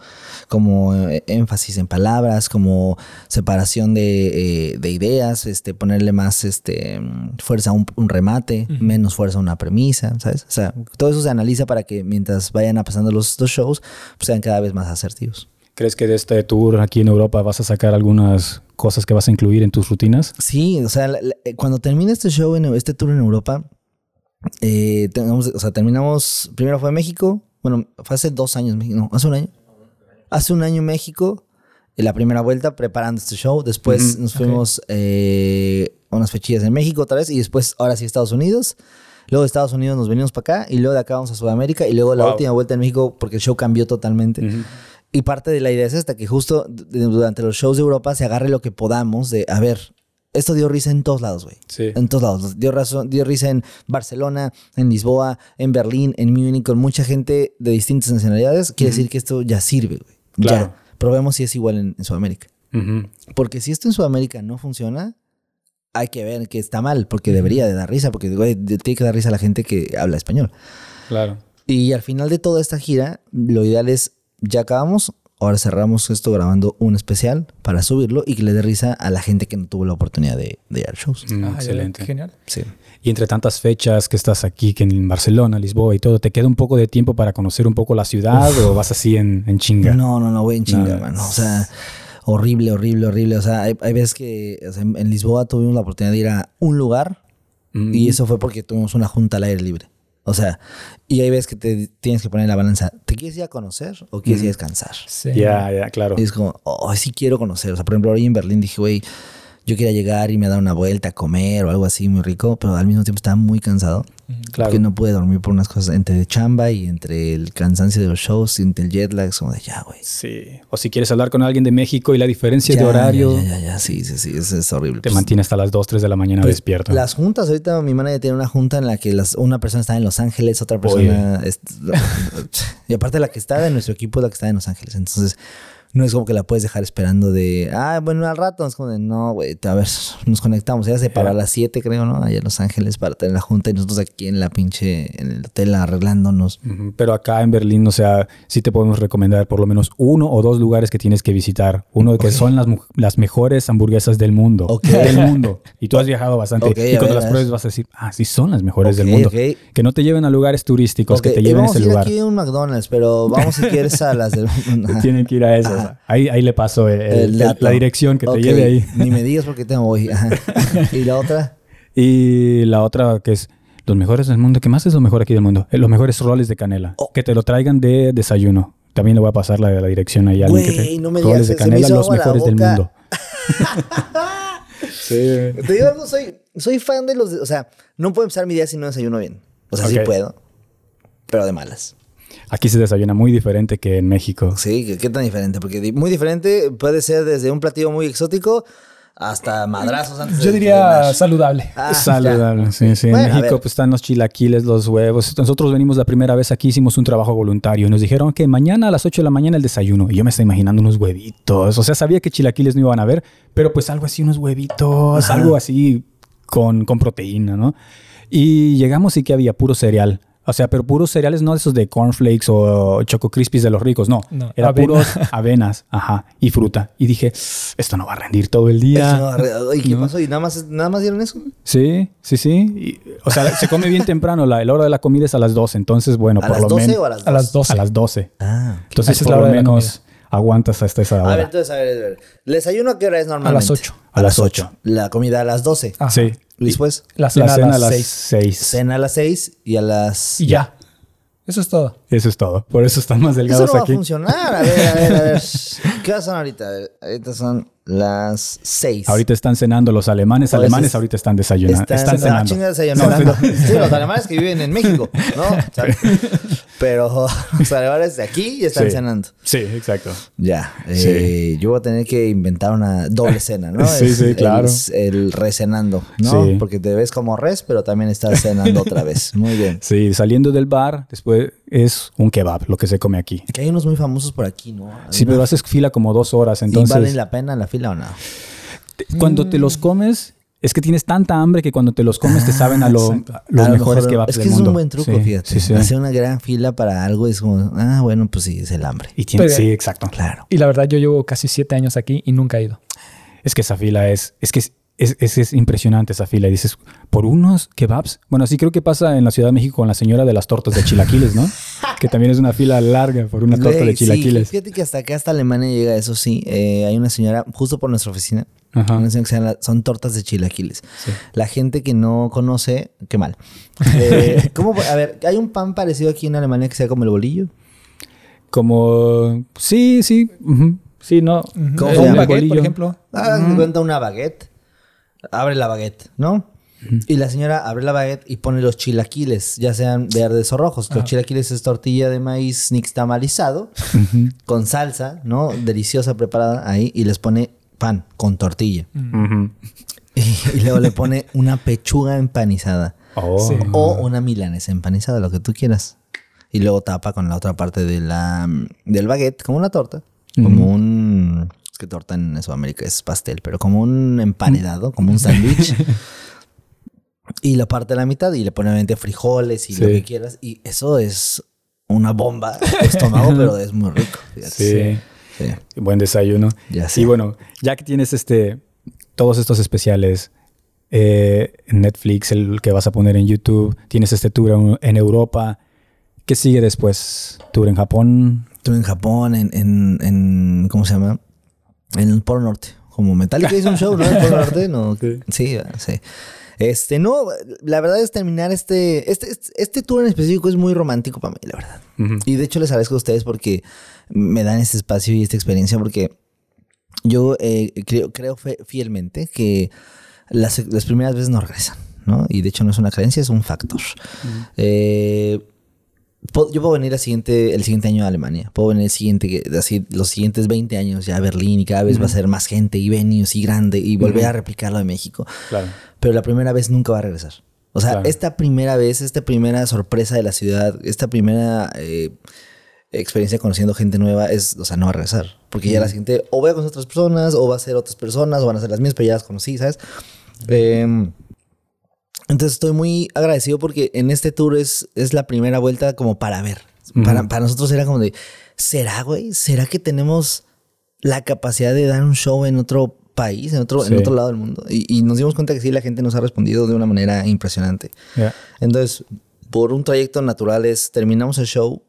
como eh, énfasis en palabras, como separación de, eh, de ideas, este, ponerle más este, fuerza a un, un remate, menos fuerza a una premisa, ¿sabes? O sea, todo eso se analiza para que mientras vayan pasando los, los shows, pues sean cada vez más asertivos. ¿Crees que de este tour aquí en Europa vas a sacar algunas cosas que vas a incluir en tus rutinas? Sí, o sea, la- la- eh, cuando termine este show, en este tour en Europa, eh, tengamos- o sea, terminamos, primero fue México, bueno, fue hace dos años, no, hace un año. Hace un año México, en la primera vuelta preparando este show, después Ujú, nos ok. fuimos eh, a unas fechillas en México otra vez y después, ahora sí, Estados Unidos. Luego de Estados Unidos nos venimos para acá y luego de acá vamos a Sudamérica y luego la Wow. última vuelta en México porque el show cambió totalmente. Y parte de la idea es esta, que justo durante los shows de Europa se agarre lo que podamos de, a ver, esto dio risa en todos lados, güey. Sí. En todos lados. Dio, razón, dio risa en Barcelona, en Lisboa, en Berlín, en Múnich, con mucha gente de distintas nacionalidades. Quiere decir que esto ya sirve, güey. Claro. Ya. Probemos si es igual en, en Sudamérica. Ujú. Porque si esto en Sudamérica no funciona, hay que ver que está mal, porque debería de dar risa, porque güey, tiene que dar risa a la gente que habla español. Claro. Y al final de toda esta gira, lo ideal es, ya acabamos, ahora cerramos esto grabando un especial para subirlo y que le dé risa a la gente que no tuvo la oportunidad de, de ir al shows. Mm, Ah, excelente. Genial. Sí. Y entre tantas fechas que estás aquí, que en Barcelona, Lisboa y todo, ¿te queda un poco de tiempo para conocer un poco la ciudad o vas así en, en chinga? No, no, no, voy en chinga, No. mano. O sea, horrible, horrible, horrible. O sea, hay, hay veces que o sea, en, en Lisboa tuvimos la oportunidad de ir a un lugar Mm. y eso fue porque tuvimos una junta al aire libre. O sea, y hay veces que te tienes que poner la balanza. ¿Te quieres ir a conocer o quieres ir a descansar? Sí. Ya, ya, claro. Y es como, oh, sí quiero conocer. O sea, por ejemplo, ahora en Berlín dije, güey, yo quería llegar y me dar una vuelta a comer o algo así muy rico, pero al mismo tiempo estaba muy cansado. Claro. Porque no pude dormir por unas cosas entre chamba y entre el cansancio de los shows y entre el jet lag. Es como de, ya, güey. Sí. O si quieres hablar con alguien de México y la diferencia Ya, de horario, Ya, ya, ya, sí, sí, sí, es, es horrible. te Pues, mantiene hasta las 2, 3 de la mañana pues, despierto. Las juntas, ahorita mi manager tiene una junta en la que las, una persona está en Los Ángeles, otra persona... es- y aparte la que está de nuestro equipo es la que está en Los Ángeles. Entonces, no es como que la puedes dejar esperando de, ah, bueno, al rato. Es como de, no, güey, a ver, nos conectamos. Ella se para a las 7, creo, ¿no? Allá en Los Ángeles para tener la junta y nosotros aquí en la pinche, en el hotel arreglándonos. Pero acá en Berlín, o sea, sí te podemos recomendar por lo menos uno o dos lugares que tienes que visitar. Uno que son las, las mejores hamburguesas del mundo. Ok. Del mundo. Y tú has viajado bastante. Y a cuando ver, las a pruebes vas a decir, ah, sí son las mejores del mundo. Que no te lleven a lugares turísticos, que te lleven a vamos ese a ir lugar. aquí a un McDonald's, pero vamos si quieres a las del... Tienen que ir a esas. Ahí, ahí le paso el- el- El dato. la dirección que te lleve ahí. Ni me digas porque te voy. Y la otra... Y la otra que es los mejores del mundo. ¿Qué más es lo mejor aquí del mundo? Eh, Los mejores roles de canela. Oh. Que te lo traigan de desayuno. También le voy a pasar la, la dirección ahí a alguien que te... no me roles digas, de me canela, los mejores del mundo. sí. Te digo algo, soy, soy fan de los... de- o sea, no puedo empezar mi día si no desayuno bien. O sea, sí puedo, pero de malas. Aquí se desayuna muy diferente que en México. Sí, ¿qué, tan diferente? Porque muy diferente puede ser desde un platillo muy exótico hasta madrazos antes Yo de diría saludable. Ah, Saludable, ya. sí, sí. Bueno, en México pues están los chilaquiles, los huevos. Nosotros venimos la primera vez aquí, hicimos un trabajo voluntario y nos dijeron que mañana a las 8 de la mañana el desayuno. Y yo me estaba imaginando unos huevitos. O sea, sabía que chilaquiles no iban a ver, pero pues algo así, unos huevitos, algo así con, con proteína, ¿no? Y llegamos y que había puro cereal. O sea, pero puros cereales, no esos de cornflakes o choco crispies de los ricos, no. No, Era avena. puros avenas, ajá, y fruta. Y dije, esto no va a rendir todo el día. Eso no, ¿Y qué No. pasó? ¿Y nada más, nada más dieron eso? Sí, sí, sí. Y, o sea, se come bien temprano. La, la hora de la comida es a las 12. Entonces, bueno, ¿A por las lo 12 menos. o a las 2? A las 12. A las 12. Ah. Entonces, Esa es por la lo hora de la menos aguantas hasta esa A ver, hora. entonces, a ver, a ver. ¿El desayuno a qué hora es normalmente? A las 8. A las 8. La comida a las 12. Ajá. Sí. ¿Y después? La cena, La cena a las 6. 6. Cena a las 6 y a las... Y ya. Eso es todo. Eso es todo. Por eso están más Eso delgados no va aquí. a funcionar. A ver, a ver, a ver. ¿Qué son ahorita? A ver, ahorita son las 6. Ahorita están cenando los alemanes. Alemanes ahorita están desayunando. Están, Están, ah, cenando. chinga, desayunando. No, Sí, los alemanes que viven en México, ¿no? O sea, pero los alemanes de aquí ya están Sí. cenando. Sí, exacto. Ya. Sí. eh, Yo voy a tener que inventar una doble cena, ¿no? Sí, sí, el- claro. El, recenando, ¿no? Sí. Porque te ves como res, pero también estás cenando otra vez. Muy bien. Sí, saliendo del bar, después es un kebab, lo que se come aquí. Que hay unos muy famosos por aquí, ¿no? Sí, pero haces fila como dos horas. ¿Y Entonces, vale la pena la fila o no? cuando te los comes, es que tienes tanta hambre que cuando te los comes te saben a, lo- a los A lo mejores mejor- kebabs Es que del es mundo. un buen truco, Sí, fíjate. Sí, sí. Hacer una gran fila para algo es como, ah, bueno, pues sí, es el hambre. Y tiene- Pero- sí, exacto. Claro. Y la verdad, yo llevo casi 7 años aquí y nunca he ido. Es que esa fila es, es que es, es, es- es impresionante esa fila. Y dices, por unos kebabs. Bueno, así creo que pasa en la Ciudad de México con la señora de las tortas de chilaquiles, ¿no? que también es una fila larga por una torta de chilaquiles. Sí, fíjate que hasta acá, hasta Alemania llega eso, sí. Eh, hay una señora, justo por nuestra oficina, Ajá. una señora que se llama- son tortas de chilaquiles. Sí. La gente que no conoce, qué mal. Eh, ¿cómo, a ver, ¿hay un pan parecido aquí en Alemania que sea como el bolillo? Como, sí, sí. Sí, no. ¿Cómo se un baguette, por ejemplo. De cuenta una baguette. Abre la baguette, ¿no? Y la señora abre la baguette y pone los chilaquiles, ya sean verdes o rojos. Los chilaquiles es tortilla de maíz nixtamalizado con salsa, ¿no? Deliciosa preparada ahí y les pone pan con tortilla. Y, luego le pone una pechuga empanizada Oh. Sí. o una milanesa empanizada, lo que tú quieras. Y luego tapa con la otra parte de la, del baguette, como una torta, como un... Es que torta en Sudamérica es pastel, pero como un emparedado, como un sándwich. y la parte de la mitad y le pone obviamente frijoles y lo que quieras. Y eso es una bomba de estómago, pero es muy rico. Sí. Sí. Buen desayuno. Ya. Y bueno, ya que tienes este, todos estos especiales eh, en Netflix, el que vas a poner en YouTube, tienes este tour en- Europa. ¿Qué sigue después? ¿Tour en Japón? Estuve en Japón, en, en, en- ¿cómo se llama? En el Polo Norte. Como Metallica hizo un show, ¿no? En el Polo Norte, no. Sí. Sí, sí. Este, no, la verdad es terminar este, este, este, este tour en específico es muy romántico para mí, la verdad. Y de hecho les agradezco a ustedes porque me dan este espacio y esta experiencia porque yo eh, creo, creo fielmente que las, las primeras veces no regresan, ¿no? Y de hecho no es una creencia, es un factor. Eh, yo puedo venir el siguiente, el siguiente año a Alemania, puedo venir el siguiente, así, los siguientes 20 años ya a Berlín y cada vez va a ser más gente y venues y grande y volver a replicarlo de México Claro. pero la primera vez nunca va a regresar. O sea, Claro. esta primera vez, esta primera sorpresa de la ciudad, esta primera eh, experiencia conociendo gente nueva, es, o sea, no va a regresar. Porque ya la siguiente, o voy a conocer otras personas, o va a ser otras personas, o van a ser las mismas, pero ya las conocí, ¿sabes? Em, entonces estoy muy agradecido porque en este tour es, es la primera vuelta como para ver. para, para nosotros era como de, ¿será, güey? ¿Será que tenemos la capacidad de dar un show en otro país, en otro, en otro lado del mundo? Y, y nos dimos cuenta que sí, la gente nos ha respondido de una manera impresionante. Entonces, por un trayecto natural es, terminamos el show,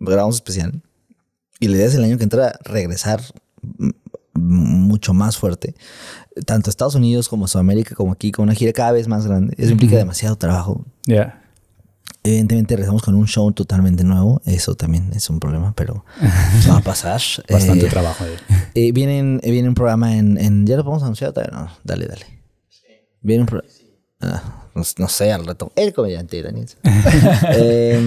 grabamos especial, y la idea es el año que entra regresar mm, mucho más fuerte, tanto Estados Unidos como Sudamérica, como aquí, con una gira cada vez más grande. Eso implica demasiado trabajo. Ya. Evidentemente regresamos con un show totalmente nuevo, eso también es un problema, pero va a pasar. Bastante Eh, trabajo ahí. eh, viene, eh, viene un programa en, en- ¿Ya lo podemos anunciar? Todavía No, dale, dale. Viene un programa... no, no sé, al rato. El comediante, Daniel. Eh,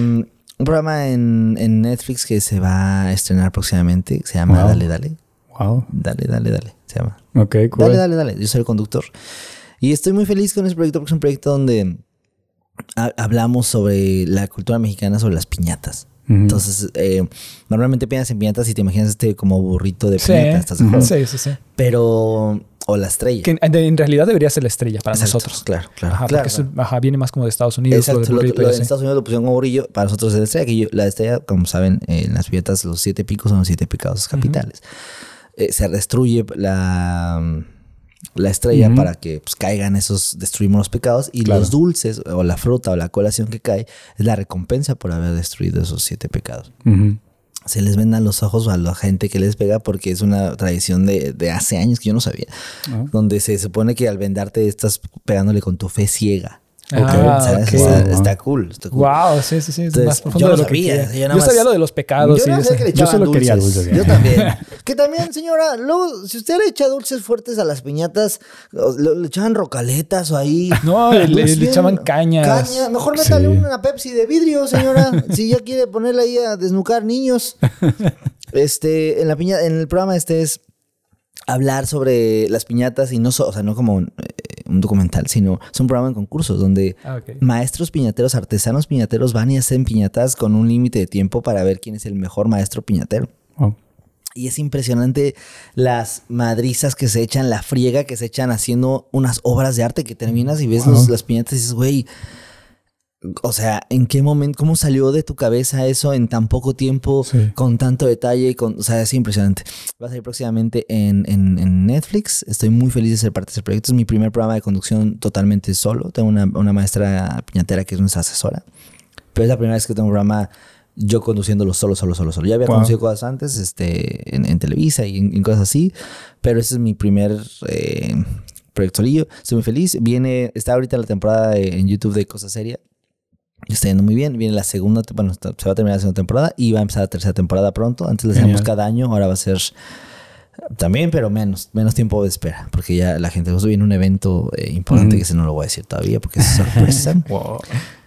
un programa en, en Netflix que se va a estrenar próximamente. Se llama Wow. Dale, Dale. Wow. Dale, Dale, Dale. Se llama. Ok, cool. Dale, dale, dale. Yo soy el conductor. Y estoy muy feliz con ese proyecto porque es un proyecto donde ha- hablamos sobre la cultura mexicana, sobre las piñatas. Ujú. Entonces, eh, normalmente piensas en piñatas y te imaginas este como burrito de Sí, piñata, ¿estás de acuerdo? sí, sí, sí. Pero, o la estrella. Que en, en realidad debería ser la estrella para Exacto, nosotros. Claro, claro. Ajá, claro, porque eso, ajá, viene más como de Estados Unidos. Exacto, lo de lo, burrito lo así. Estados Unidos lo pusieron como brillo, para nosotros es la estrella, que yo- la estrella, como saben, eh, en las piñatas los siete picos son los siete pecados capitales. Eh, se destruye la, la estrella para que pues, caigan esos, destruimos los pecados, y Claro. los dulces, o la fruta, o la colación que cae, es la recompensa por haber destruido esos siete pecados. Se les vendan los ojos a la gente que les pega porque es una tradición de, de hace años que yo no sabía, Ah. donde se supone que al vendarte estás pegándole con tu fe ciega. Ah. Está, está cool. Está cool. Wow, sí, sí, sí. Es Entonces, más profundo yo no de lo que sabía, yo Yo, nada más- sabía lo de los pecados. Yo y no sé que le Yo quería dulces. ya. Yo también. que también, señora, luego, si usted le echa dulces fuertes a las piñatas, le, echaban rocaletas o ahí. No, le- le- le echaban cañas. Caña. Mejor métale Sí. una Pepsi de vidrio, señora. si ya quiere ponerle ahí a desnucar niños. Este, en la piña, en el programa este es hablar sobre las piñatas y no, so- o sea, no como eh, un documental, sino es un programa en concursos donde Ah, maestros piñateros, artesanos piñateros van y hacen piñatas con un límite de tiempo para ver quién es el mejor maestro piñatero. Y es impresionante las madrizas que se echan, la friega que se echan haciendo unas obras de arte que terminas y ves Wow. los- las piñatas y dices, güey, o sea, ¿en qué momento, cómo salió de tu cabeza eso en tan poco tiempo, Sí. con tanto detalle? Con, o sea, es impresionante. Va a salir próximamente en, en- en Netflix. Estoy muy feliz de ser parte de ese proyecto. Es mi primer programa de conducción totalmente solo. Tengo una, una maestra piñatera que es nuestra asesora. Pero es la primera vez que tengo un programa yo conduciéndolo solo, solo, solo, solo. Ya había Wow. conducido cosas antes este, en, en Televisa y en, en cosas así, pero ese es mi primer eh, proyecto solillo. Estoy muy feliz. Viene, está ahorita la temporada de- en YouTube de Cosa Seria. Está yendo muy bien. Viene la segunda, bueno, está- se va a terminar la segunda temporada y va a empezar la tercera temporada pronto. Antes la hacíamos cada año, ahora va a ser también, pero menos, menos tiempo de espera, porque ya la gente, viene un evento eh, importante que ese no lo voy a decir todavía porque es sorpresa. Wow.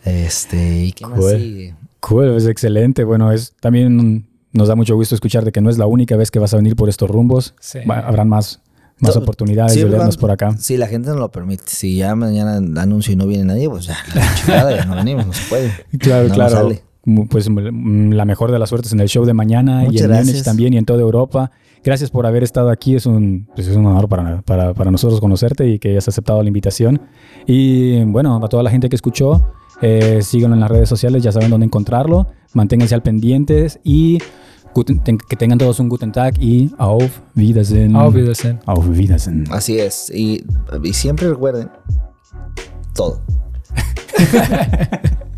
este, ¿y qué más Cool. sigue? Cool, es excelente. Bueno, es también un- nos da mucho gusto escuchar de que no es la única vez que vas a venir por estos rumbos. Sí. Va- habrán más, más oportunidades de vernos por acá. Si la gente no lo permite. Si ya mañana anuncio y no viene nadie, pues ya, la chingada, ya no venimos, no se puede. Claro, No, claro. sale. Pues la mejor de las suertes en el show de mañana y Muchas en gracias. Múnich también y en toda Europa. Gracias por haber estado aquí. Es un, pues es un honor para, para, para nosotros conocerte y que hayas aceptado la invitación. Y bueno, a toda la gente que escuchó, eh, síganlo en las redes sociales, ya saben dónde encontrarlo. Manténganse al pendientes y guten- ten- que tengan todos un Guten Tag y Auf Wiedersehen. Auf Wiedersehen. Auf Wiedersehen. Así es. Y, y siempre recuerden todo.